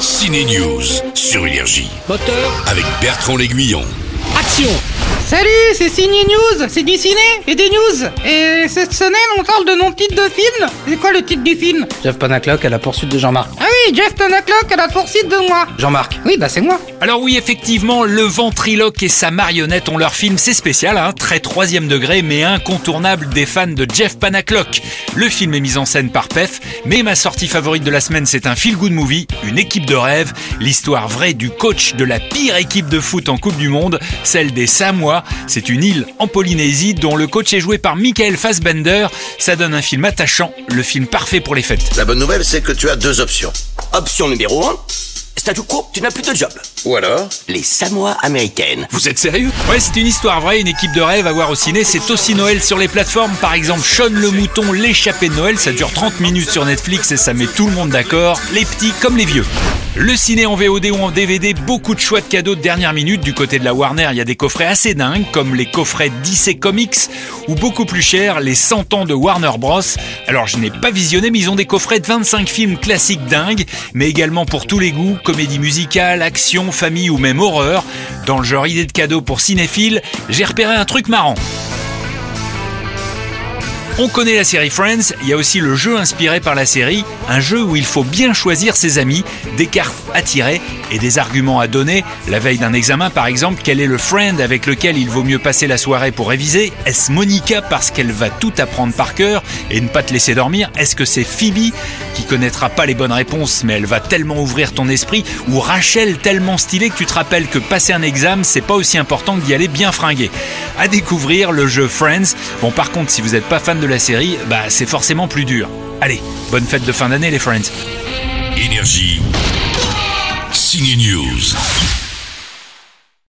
Ciné News sur Énergie. Moteur, avec Bertrand L'Aiguillon. action Salut, c'est Ciné News, c'est du ciné et des news. Et cette semaine, on parle de mon titre de film. C'est quoi le titre du film? Jeff Panaclock à la poursuite de Jean-Marc. Ah oui, Jeff Panaclock à la poursuite de moi. Jean-Marc. Oui, bah c'est moi. Alors oui, effectivement, le ventriloque et sa marionnette ont leur film, c'est spécial, hein, très troisième degré, mais incontournable des fans de Jeff Panaclock. Le film est mis en scène par Pef, mais ma sortie favorite de la semaine, c'est un feel-good movie, une équipe de rêve, l'histoire vraie du coach de la pire équipe de foot en Coupe du Monde, celle des Samoa. C'est une île en Polynésie dont le coach est joué par Michael Fassbender. Ça donne un film attachant, le film parfait pour les fêtes. La bonne nouvelle, c'est que tu as deux options. Option numéro 1, statu quo, tu n'as plus de job. Ou alors, Les Samoa américaines. Vous êtes sérieux? Ouais, c'est une histoire vraie, une équipe de rêve à voir au ciné. C'est aussi Noël sur les plateformes. Par exemple, Sean le Mouton, l'échappée de Noël. Ça dure 30 minutes sur Netflix et ça met tout le monde d'accord, les petits comme les vieux. Le ciné en VOD ou en DVD, beaucoup de choix de cadeaux de dernière minute. Du côté de la Warner, il y a des coffrets assez dingues, comme les coffrets DC Comics, ou beaucoup plus chers, les 100 ans de Warner Bros. Alors je n'ai pas visionné, mais ils ont des coffrets de 25 films classiques dingues, mais également pour tous les goûts, comédie musicale, action, famille ou même horreur. Dans le genre idée de cadeau pour cinéphiles, j'ai repéré un truc marrant. On connaît la série Friends, il y a aussi le jeu inspiré par la série, un jeu où il faut bien choisir ses amis, des cartes à tirer et des arguments à donner. La veille d'un examen par exemple, quel est le friend avec lequel il vaut mieux passer la soirée pour réviser? Est-ce Monica parce qu'elle va tout apprendre par cœur et ne pas te laisser dormir? Est-ce que c'est Phoebe? Qui connaîtra pas les bonnes réponses mais elle va tellement ouvrir ton esprit Ou Rachel tellement stylée que tu te rappelles que passer un examen c'est pas aussi important que d'y aller bien fringué À découvrir le jeu Friends. Bon par contre si vous n'êtes pas fan de la série, bah c'est forcément plus dur. Allez, bonne fête de fin d'année les Friends. Énergie. News.